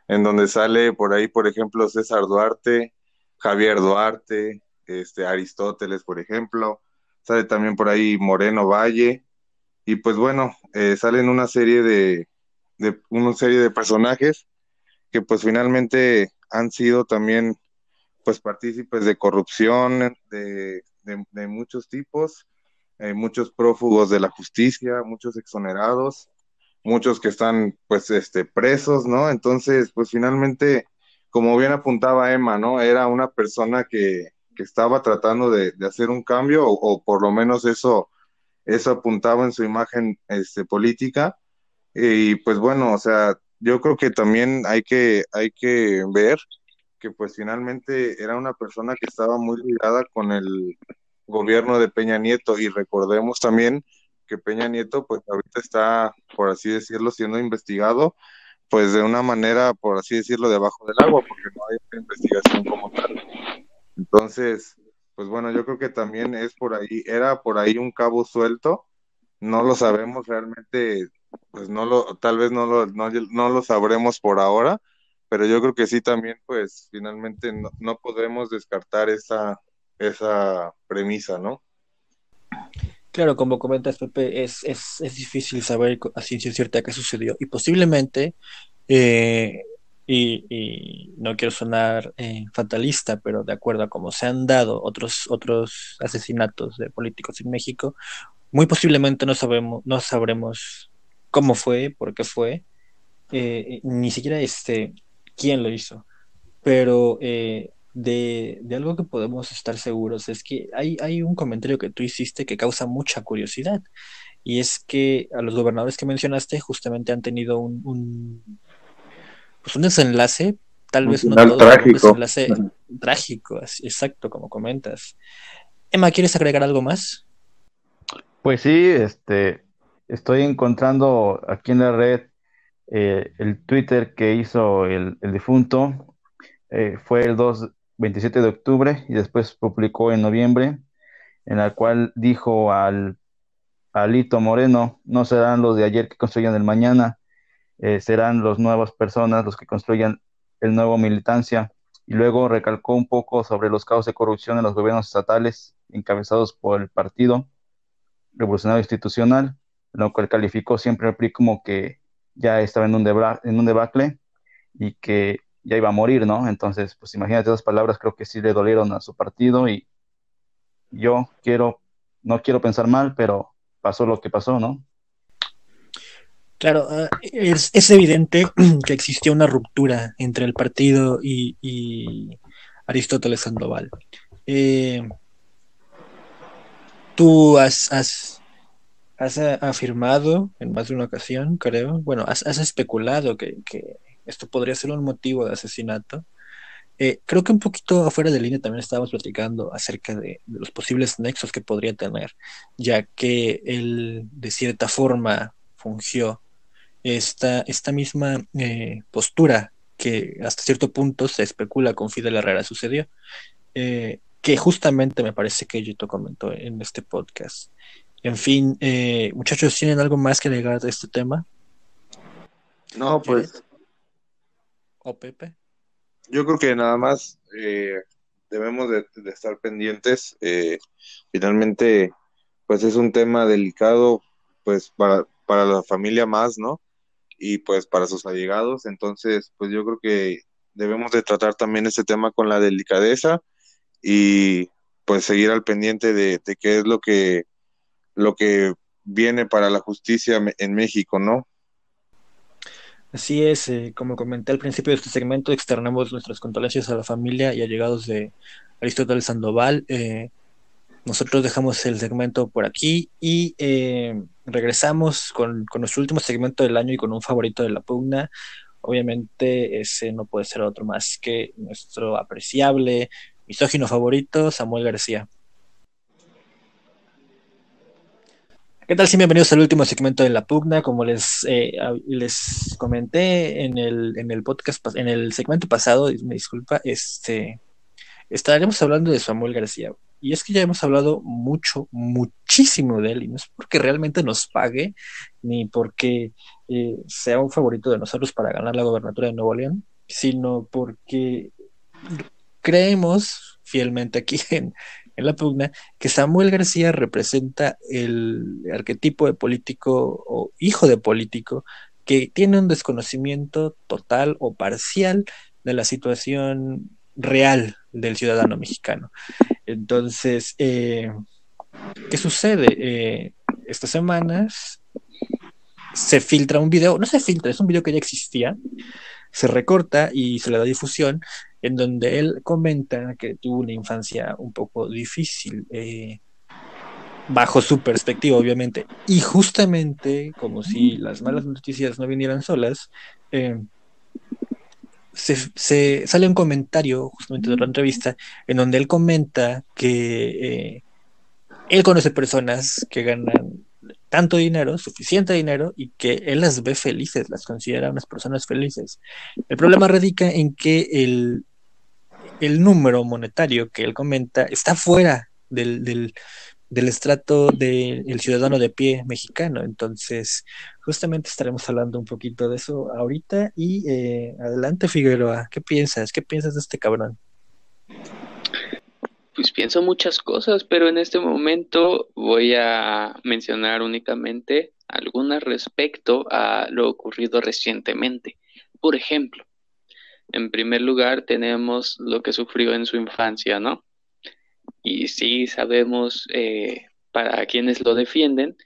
en donde sale por ahí, por ejemplo, César Duarte, Javier Duarte, este, Aristóteles, por ejemplo, sale también por ahí Moreno Valle, y pues bueno, eh, salen una serie de, de, una serie de personajes que pues finalmente han sido también pues partícipes de corrupción de, de, muchos tipos, eh, muchos prófugos de la justicia, muchos exonerados, muchos que están pues este presos, ¿no? Entonces, pues finalmente, como bien apuntaba Emma, ¿no? Era una persona que, que estaba tratando de, de hacer un cambio, o, o, por lo menos eso eso apuntaba en su imagen este, política. Y pues bueno, o sea, yo creo que también hay que, hay que ver que pues finalmente era una persona que estaba muy ligada con el gobierno de Peña Nieto y recordemos también que Peña Nieto pues ahorita está, por así decirlo, siendo investigado pues de una manera, por así decirlo, debajo del agua, porque no hay investigación como tal. Entonces, pues bueno, yo creo que también es por ahí, era por ahí un cabo suelto, no lo sabemos realmente, pues no lo, tal vez no lo, no, no lo sabremos por ahora, pero yo creo que sí también, pues finalmente no, no podemos descartar esa, esa premisa, ¿no? Claro, como comentas, Pepe, es, es, es difícil saber a ciencia cierta qué sucedió. Y posiblemente, eh, y, y, no quiero sonar eh, fatalista, pero de acuerdo a cómo se han dado otros, otros asesinatos de políticos en México, muy posiblemente no sabemos, no sabremos cómo fue, por qué fue, eh, ni siquiera este quién lo hizo. Pero eh, de, de, algo que podemos estar seguros es que hay, hay un comentario que tú hiciste que causa mucha curiosidad. Y es que a los gobernadores que mencionaste justamente han tenido un, un pues un desenlace, tal vez no todo, trágico. un desenlace trágico, exacto, como comentas. Emma, ¿quieres agregar algo más? Pues sí, este, estoy encontrando aquí en la red eh, el Twitter que hizo el, el difunto. Eh, fue el 2, 27 de octubre y después publicó en noviembre, en la cual dijo al Alito Moreno, no serán los de ayer que construyan el mañana, eh, serán las nuevas personas los que construyan el nuevo militancia. Y luego recalcó un poco sobre los casos de corrupción en los gobiernos estatales encabezados por el Partido Revolucionario Institucional, lo cual calificó siempre al PRI como que ya estaba en un, en un debacle y que ya iba a morir, ¿no? Entonces, pues imagínate esas palabras, creo que sí le dolieron a su partido y yo quiero, no quiero pensar mal, pero pasó lo que pasó, ¿no? Claro, uh, es, evidente que existió una ruptura entre el partido y, Aristóteles Sandoval. Eh, tú has, has, has, afirmado en más de una ocasión, creo, bueno, has, especulado que esto podría ser un motivo de asesinato. Eh, creo que un poquito afuera de línea también estábamos platicando acerca de, los posibles nexos que podría tener, ya que él de cierta forma fungió esta, esta misma eh, postura que hasta cierto punto se especula con Fidel Herrera sucedió, eh, que justamente me parece que Yito comentó en este podcast. En fin, muchachos, ¿tienen algo más que agregar de este tema? No, pues ¿O Pepe? Yo creo que nada más eh, debemos de, estar pendientes. Eh, finalmente, pues es un tema delicado, pues para, para la familia más, ¿no? Y pues para sus allegados. Entonces, pues yo creo que debemos de tratar también este tema con la delicadeza y pues seguir al pendiente de, de qué es lo que, lo que viene para la justicia en México, ¿no? Así es, eh, como comenté al principio de este segmento, externamos nuestras condolencias a la familia y allegados de Aristóteles Sandoval. Eh, nosotros dejamos el segmento por aquí y eh, regresamos con, con, nuestro último segmento del año y con un favorito de la pugna. Obviamente ese no puede ser otro más que nuestro apreciable misógino favorito, Samuel García. ¿Qué tal? Sí, bienvenidos al último segmento de la pugna. Como les, eh, les comenté en el, en el podcast, en el segmento pasado, me disculpa, este, estaremos hablando de Samuel García. Y es que ya hemos hablado mucho, muchísimo de él, y no es porque realmente nos pague, ni porque eh, sea un favorito de nosotros para ganar la gobernatura de Nuevo León, sino porque creemos fielmente aquí en, en la pugna que Samuel García representa el arquetipo de político o hijo de político que tiene un desconocimiento total o parcial de la situación real del ciudadano mexicano. Entonces, eh, ¿qué sucede? Eh, estas semanas se filtra un video, no se filtra, es un video que ya existía, se recorta y se le da difusión en donde él comenta que tuvo una infancia un poco difícil. Eh, bajo su perspectiva, obviamente. Y justamente, como si las malas noticias no vinieran solas, eh, se, sale un comentario justamente de la entrevista en donde él comenta que eh, él conoce personas que ganan tanto dinero, suficiente dinero, y que él las ve felices, las considera unas personas felices. El problema radica en que el, el número monetario que él comenta está fuera del, del, estrato del ciudadano de pie mexicano. Entonces, justamente estaremos hablando un poquito de eso ahorita. Y eh, adelante, Figueroa, ¿qué piensas? ¿Qué piensas de este cabrón? Pues pienso muchas cosas, pero en este momento voy a mencionar únicamente algunas respecto a lo ocurrido recientemente. Por ejemplo, en primer lugar tenemos lo que sufrió en su infancia, ¿no? Y sí sabemos, eh, para quienes lo defienden,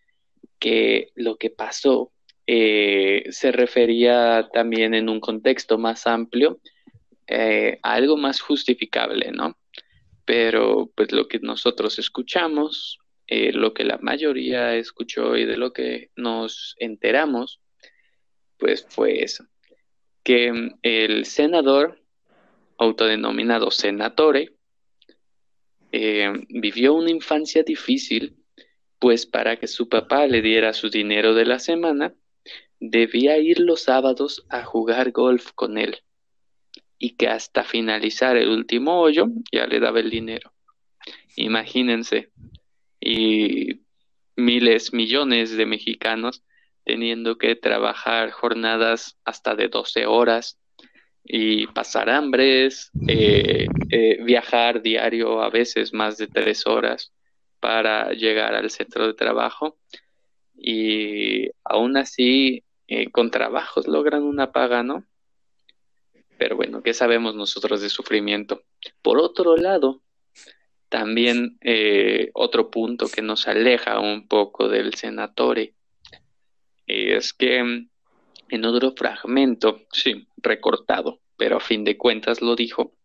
que lo que pasó eh, se refería también en un contexto más amplio eh, a algo más justificable, ¿no? Pero pues lo que nosotros escuchamos, lo que la mayoría escuchó y de lo que nos enteramos, pues fue eso, que el senador autodenominado senatore, eh, vivió una infancia difícil, pues para que su papá le diera su dinero de la semana, debía ir los sábados a jugar golf con él y que hasta finalizar el último hoyo ya le daba el dinero. Imagínense, y miles, millones de mexicanos teniendo que trabajar jornadas hasta de 12 horas y pasar hambres, eh, eh, viajar diario a veces más de tres horas para llegar al centro de trabajo y aún así eh, con trabajos logran una paga, ¿no? Pero bueno, ¿qué sabemos nosotros de sufrimiento? Por otro lado, también otro punto que nos aleja un poco del senatore es que en otro fragmento, sí, recortado, pero a fin de cuentas lo dijo,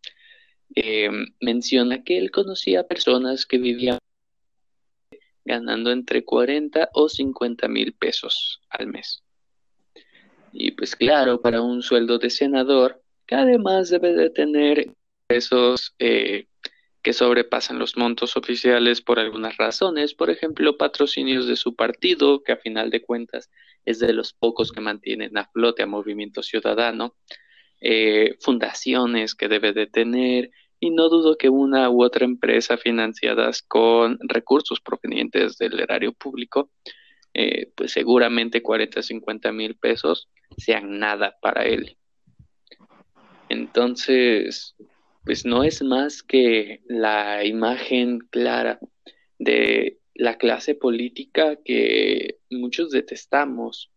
eh, menciona que él conocía personas que vivían ganando entre 40 o 50 mil pesos al mes. Y pues claro, para un sueldo de senador, que además debe de tener esos eh, que sobrepasan los montos oficiales por algunas razones, por ejemplo, patrocinios de su partido, que a final de cuentas es de los pocos que mantienen a flote a Movimiento Ciudadano, eh, fundaciones que debe de tener, y no dudo que una u otra empresa financiadas con recursos provenientes del erario público, eh, pues seguramente 40, 50 mil pesos sean nada para él. Entonces, pues no es más que la imagen clara de la clase política que muchos detestamos,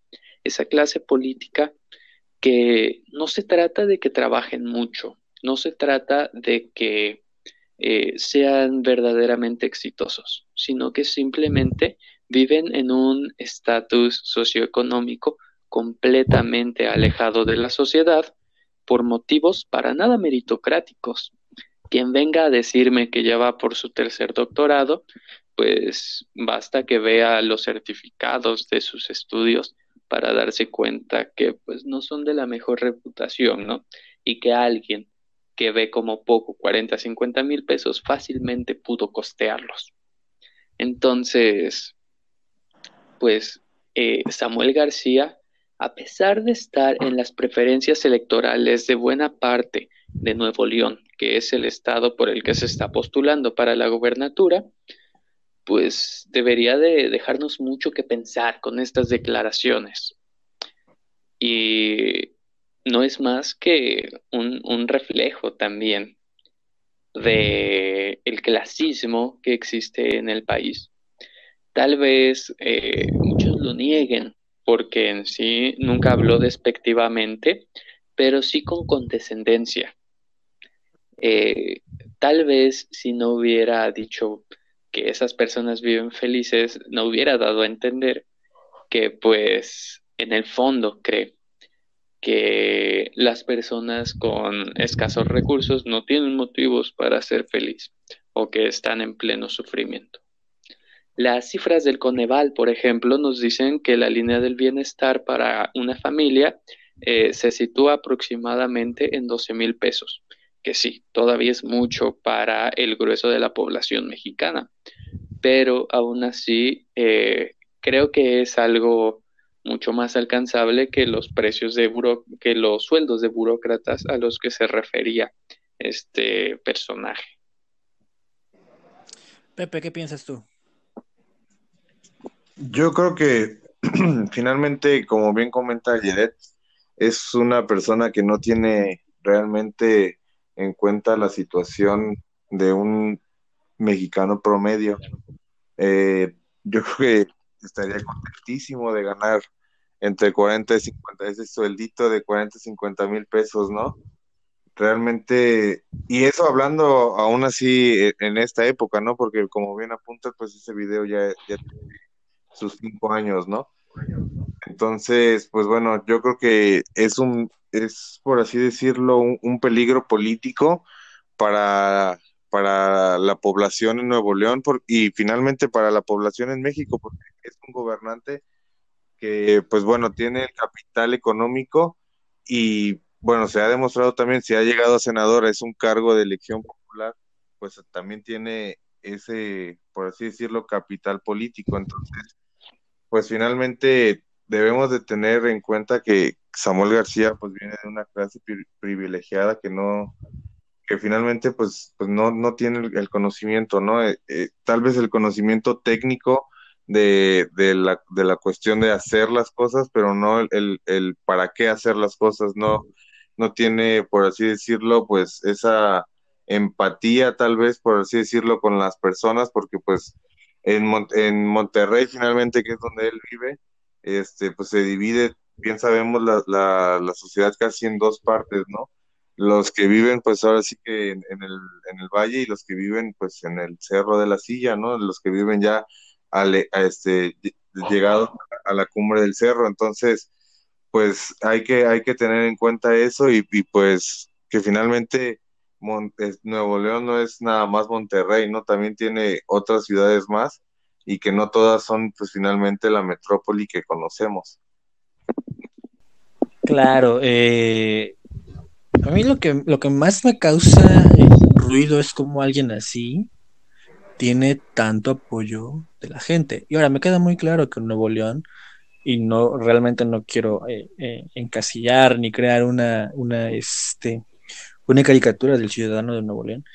esa clase política que no se trata de que trabajen mucho, no se trata de que eh, sean verdaderamente exitosos, sino que simplemente viven en un estatus socioeconómico completamente alejado de la sociedad por motivos para nada meritocráticos. Quien venga a decirme que ya va por su tercer doctorado, pues basta que vea los certificados de sus estudios para darse cuenta que pues no son de la mejor reputación, ¿no? Y que alguien que ve como poco 40, 50 mil pesos fácilmente pudo costearlos. Entonces, pues eh, Samuel García a pesar de estar en las preferencias electorales de buena parte de Nuevo León, que es el estado por el que se está postulando para la gobernatura, pues debería de dejarnos mucho que pensar con estas declaraciones. Y no es más que un, reflejo también de el clasismo que existe en el país. Tal vez eh, muchos lo nieguen, porque en sí nunca habló despectivamente, pero sí con condescendencia. Eh, tal vez si no hubiera dicho que esas personas viven felices, no hubiera dado a entender que pues en el fondo cree que las personas con escasos recursos no tienen motivos para ser feliz o que están en pleno sufrimiento. Las cifras del Coneval, por ejemplo, nos dicen que la línea del bienestar para una familia eh, se sitúa aproximadamente en 12 mil pesos, que sí, todavía es mucho para el grueso de la población mexicana, pero aún así eh, creo que es algo mucho más alcanzable que los precios de que los sueldos de burócratas a los que se refería este personaje. Pepe, ¿qué piensas tú? Yo creo que finalmente, como bien comenta Jedet, es una persona que no tiene realmente en cuenta la situación de un mexicano promedio. Eh, yo creo que estaría contentísimo de ganar entre 40 y 50, ese sueldito de 40 y 50 mil pesos, ¿no? Realmente, y eso hablando aún así e, en esta época, ¿no? Porque como bien apunta, pues ese video ya, ya sus cinco años, ¿no? Entonces, pues bueno, yo creo que es un, es por así decirlo, un, peligro político para, para la población en Nuevo León y finalmente para la población en México, porque es un gobernante que, pues bueno, tiene el capital económico y, bueno, se ha demostrado también, si ha llegado a senador, es un cargo de elección popular, pues también tiene ese, por así decirlo, capital político. Entonces, pues finalmente debemos de tener en cuenta que Samuel García pues viene de una clase privilegiada que no que finalmente pues, pues no, no tiene el, conocimiento, ¿no? Eh, eh, tal vez el conocimiento técnico de, de, la, de la cuestión de hacer las cosas, pero no el, el, para qué hacer las cosas, no, no tiene, por así decirlo, pues esa empatía tal vez, por así decirlo, con las personas, porque pues en, en Monterrey finalmente, que es donde él vive, este, pues se divide, bien sabemos, la, la, la sociedad casi en dos partes, ¿no? Los que viven, pues ahora sí que en, el, en el valle y los que viven, pues en el cerro de la silla, ¿no? Los que viven ya al, a este, llegado a la cumbre del cerro. Entonces, pues hay que, hay que tener en cuenta eso y, pues que finalmente Nuevo León no es nada más Monterrey, ¿no? También tiene otras ciudades más y que no todas son pues finalmente la metrópoli que conocemos. Claro, eh, a mí lo que, lo que más me causa ruido es como alguien así tiene tanto apoyo de la gente. Y ahora me queda muy claro que Nuevo León, y no realmente no quiero eh, eh, encasillar ni crear una, una, este, una caricatura del ciudadano de Nuevo León,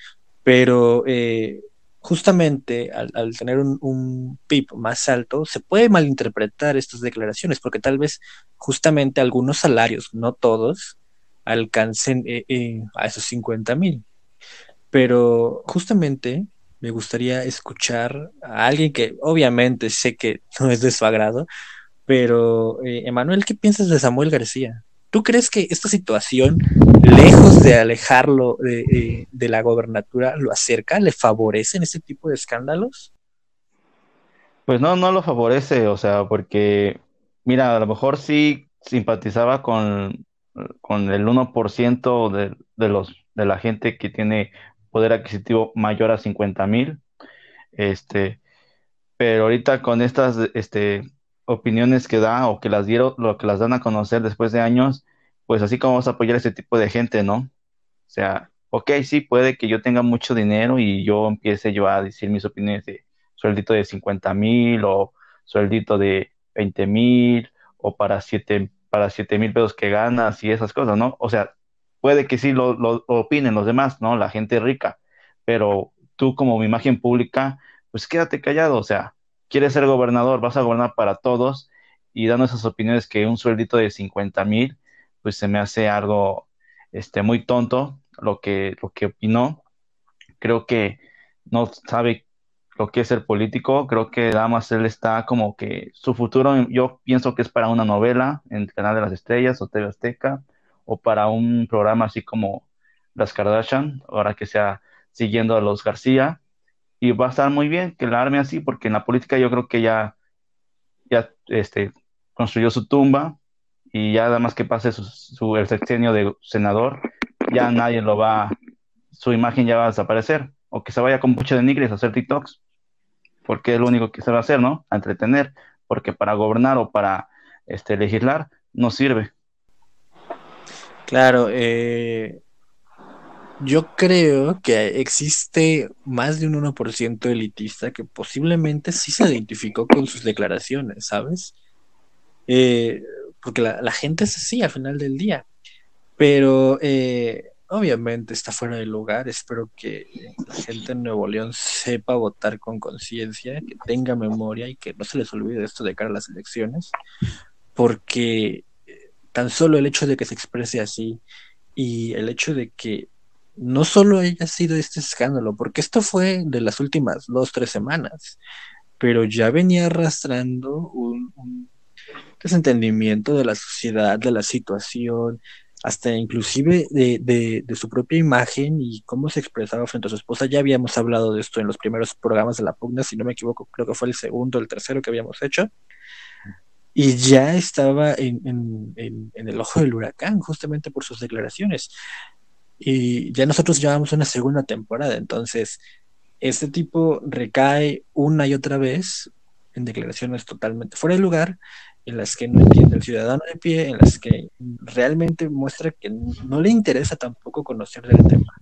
pero eh, justamente al, tener un, PIB más alto, se puede malinterpretar estas declaraciones, porque tal vez justamente algunos salarios, no todos, alcancen a esos 50 mil. Pero justamente me gustaría escuchar a alguien que obviamente sé que no es de su agrado, pero eh, Emanuel, ¿qué piensas de Samuel García? ¿Tú crees que esta situación, lejos de alejarlo de, la gobernatura, lo acerca, le favorece en este tipo de escándalos? Pues no, no lo favorece, o sea, porque, mira, a lo mejor sí simpatizaba con, el 1% de, de la gente que tiene poder adquisitivo mayor a 50 mil. Este, pero ahorita con estas este, opiniones que da o que las dieron, lo que las dan a conocer después de años, pues así como vamos a apoyar a ese tipo de gente, ¿no? O sea, ok, sí, puede que yo tenga mucho dinero y yo empiece yo a decir mis opiniones de sueldito de 50 mil o sueldito de 20 mil o para 7 para siete mil pesos que ganas y esas cosas, ¿no? O sea, puede que sí lo, lo, opinen los demás, ¿no? La gente rica, pero tú como imagen pública, pues quédate callado, o sea, quieres ser gobernador, vas a gobernar para todos y dando esas opiniones que un sueldito de 50 mil, pues se me hace algo este, muy tonto lo que, lo que opinó. Creo que no sabe lo que es ser político, creo que nada más él está como que su futuro, yo pienso que es para una novela en el Canal de las Estrellas o TV Azteca, o para un programa así como Las Kardashian, ahora que sea siguiendo a los García. Y va a estar muy bien que la arme así, porque en la política yo creo que ya, ya este, construyó su tumba y ya nada más que pase su, el sexenio de senador, ya nadie lo va, su imagen ya va a desaparecer, o que se vaya con mucho de nigres a hacer TikToks. porque es lo único que se va a hacer, ¿no? A entretener, porque para gobernar o para este, legislar no sirve. Claro, eh, yo creo que existe más de un 1% elitista que posiblemente sí se identificó con sus declaraciones, ¿sabes? Eh, porque la, gente es así al final del día. Pero eh, obviamente está fuera de lugar. Espero que la gente en Nuevo León sepa votar con conciencia, que tenga memoria y que no se les olvide esto de cara a las elecciones. Porque eh, tan solo el hecho de que se exprese así y el hecho de que no solo haya sido este escándalo, porque esto fue de las últimas dos, tres semanas, pero ya venía arrastrando un, desentendimiento de la sociedad, de la situación, hasta inclusive de, de, su propia imagen y cómo se expresaba frente a su esposa. Ya habíamos hablado de esto en los primeros programas de la pugna, si no me equivoco, creo que fue el segundo, el tercero que habíamos hecho. Y ya estaba en, en el ojo del huracán, justamente por sus declaraciones. Y ya nosotros llevamos una segunda temporada, entonces este tipo recae una y otra vez en declaraciones totalmente fuera de lugar, en las que no entiende el ciudadano de pie, en las que realmente muestra que no le interesa tampoco conocer del tema.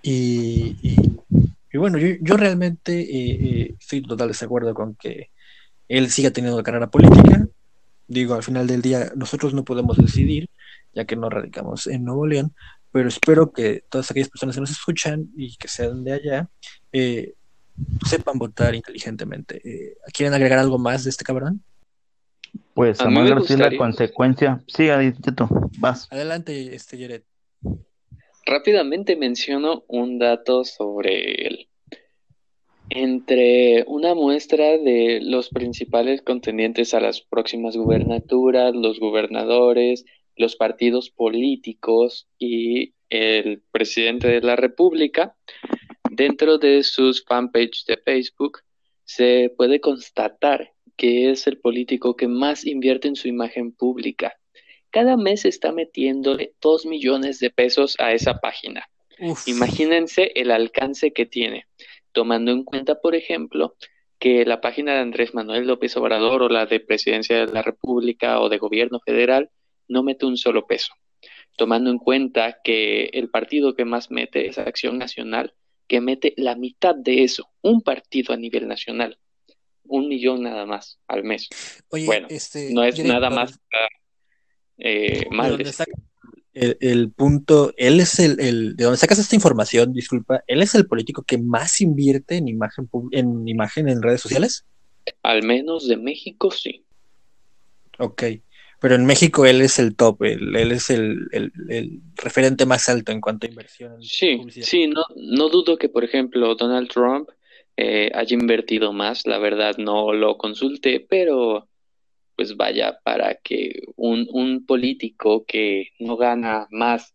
Y, y, bueno, yo, yo realmente eh, eh, estoy total desacuerdo con que él siga teniendo carrera política. Digo, al final del día, nosotros no podemos decidir ya que no radicamos en Nuevo León, pero espero que todas aquellas personas que nos escuchan y que sean de allá eh, sepan votar inteligentemente. Eh, ¿Quieren agregar algo más de este cabrón? Pues a, mí la consecuencia. Sí, tú, vas. Adelante, este Jared. Rápidamente menciono un dato sobre él. Entre una muestra de los principales contendientes a las próximas gubernaturas, los gobernadores, los partidos políticos y el presidente de la República, dentro de sus fanpage de Facebook, se puede constatar que es el político que más invierte en su imagen pública. Cada mes está metiéndole dos millones de pesos a esa página. Imagínense el alcance que tiene, tomando en cuenta, por ejemplo, que la página de Andrés Manuel López Obrador o la de Presidencia de la República o de Gobierno Federal no mete un solo peso, tomando en cuenta que el partido que más mete es Acción Nacional, que mete la mitad de eso, un partido a nivel nacional, un millón nada más al mes. bueno, este, no es nada más eh, mal. El, punto, él es el, el, de dónde sacas esta información, disculpa, él es el político que más invierte en imagen en imagen en redes sociales. Al menos de México, sí. Ok. Pero en México él es el top, él, es el, referente más alto en cuanto a inversión. sí, sí, no, no dudo que, por ejemplo, Donald Trump eh, haya invertido más, la verdad no lo consulté, pero pues vaya, para que un, un político que no gana más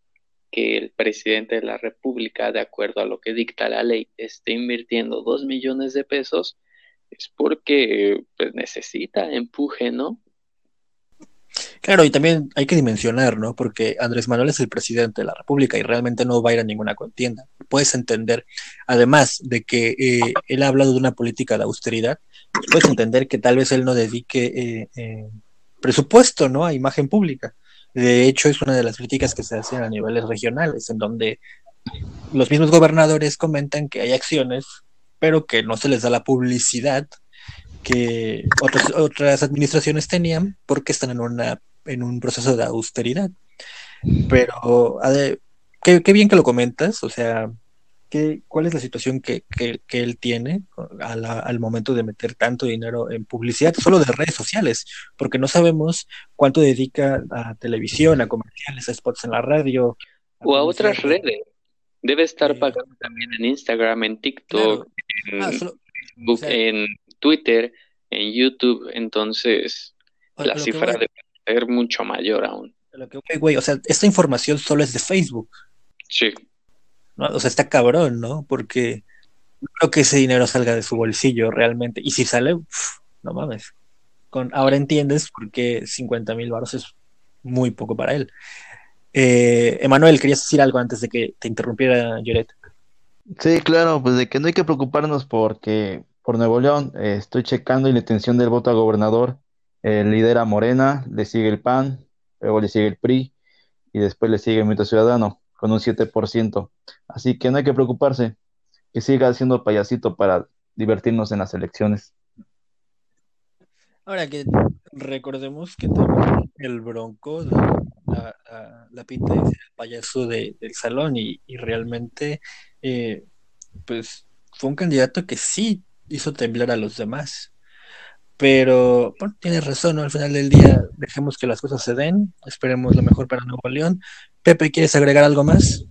que el presidente de la República, de acuerdo a lo que dicta la ley, esté invirtiendo dos millones de pesos, es porque pues, necesita empuje, ¿no? Claro, y también hay que dimensionar, ¿no? Porque Andrés Manuel es el presidente de la República y realmente no va a ir a ninguna contienda. Puedes entender, además de que eh, él ha hablado de una política de austeridad, puedes entender que tal vez él no dedique eh, eh, presupuesto, ¿no? A imagen pública. De hecho, es una de las críticas que se hacen a niveles regionales, en donde los mismos gobernadores comentan que hay acciones, pero que no se les da la publicidad que otras, otras administraciones tenían porque están en, una, en un proceso de austeridad. Pero qué, bien que lo comentas, o sea, ¿qué, ¿cuál es la situación que, él tiene al momento de meter tanto dinero en publicidad, solo de redes sociales? Porque no sabemos cuánto dedica a televisión, a comerciales, a spots en la radio. o a otras redes. Debe estar pagando también en Instagram, en TikTok, en ah, Facebook, en Twitter, en YouTube, entonces la cifra debe ser mucho mayor aún. Lo que, güey, o sea, esta información solo es de Facebook. Sí. O sea, está cabrón, ¿no? Porque no creo que ese dinero salga de su bolsillo realmente. Y si sale, no mames. Con, ahora entiendes por qué 50 mil baros es muy poco para él. Eh, Emanuel, ¿querías decir algo antes de que te interrumpiera Lloret? Sí, claro, pues de que no hay que preocuparnos porque por Nuevo León eh, estoy checando y la intención del voto a gobernador eh, lidera Morena, le sigue el PAN, luego le sigue el PRI y después le sigue el Movimiento Ciudadano con un 7%. Así que no hay que preocuparse, que siga siendo payasito para divertirnos en las elecciones. Ahora que recordemos que también el Bronco, la, la, pinta es el payaso de- del salón y, y realmente eh, pues fue un candidato que sí hizo temblar a los demás. Pero bueno, tienes razón, ¿no? Al final del día dejemos que las cosas se den, esperemos lo mejor para Nuevo León. Pepe, ¿quieres agregar algo más?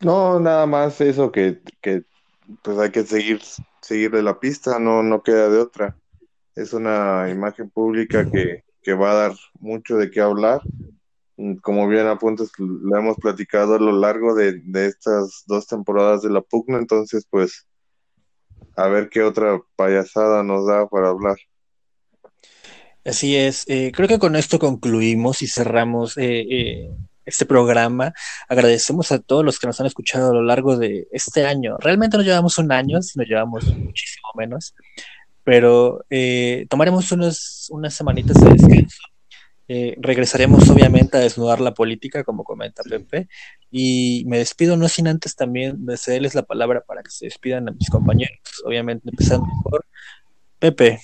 No, nada más eso que, que pues hay que seguir, seguirle la pista, no, no queda de otra. Es una imagen pública que, que va a dar mucho de qué hablar. Mm, Como bien apuntas, lo hemos platicado a lo largo de, de estas dos temporadas de la pugna, entonces pues a ver qué otra payasada nos da para hablar. Así es, eh, creo que con esto concluimos y cerramos eh, eh, este programa. Agradecemos a todos los que nos han escuchado a lo largo de este año. Realmente no llevamos un año, sino llevamos muchísimo menos, pero eh, tomaremos unos, unas semanitas de descanso. Regresaremos obviamente a desnudar la política, como comenta Pepe, y me despido no sin antes también de cederles la palabra para que se despidan a mis compañeros, obviamente empezando por Pepe.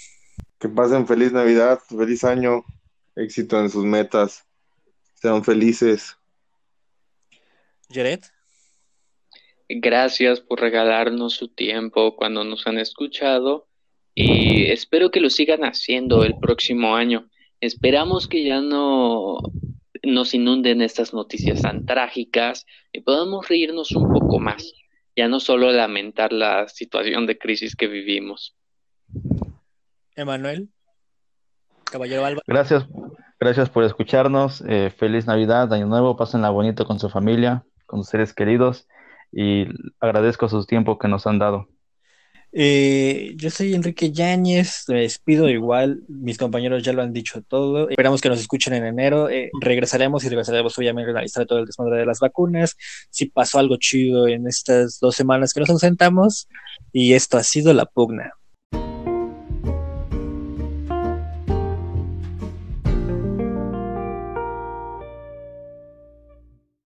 Que pasen feliz Navidad, feliz año, éxito en sus metas, sean felices. Jared. Gracias por regalarnos su tiempo cuando nos han escuchado y espero que lo sigan haciendo el próximo año. Esperamos que ya no nos inunden estas noticias tan trágicas y podamos reírnos un poco más, ya no solo lamentar la situación de crisis que vivimos. Emanuel, Caballero Alba. Gracias, gracias por escucharnos. eh, feliz Navidad, Año Nuevo, pásenla bonito con su familia, con sus seres queridos y agradezco su tiempo que nos han dado. Eh, yo soy Enrique Yáñez, me despido igual, mis compañeros ya lo han dicho todo. Esperamos que nos escuchen en enero. eh, regresaremos y regresaremos obviamente a analizar todo el desmadre de las vacunas. Si pasó algo chido en estas dos semanas que nos ausentamos. Y esto ha sido la pugna.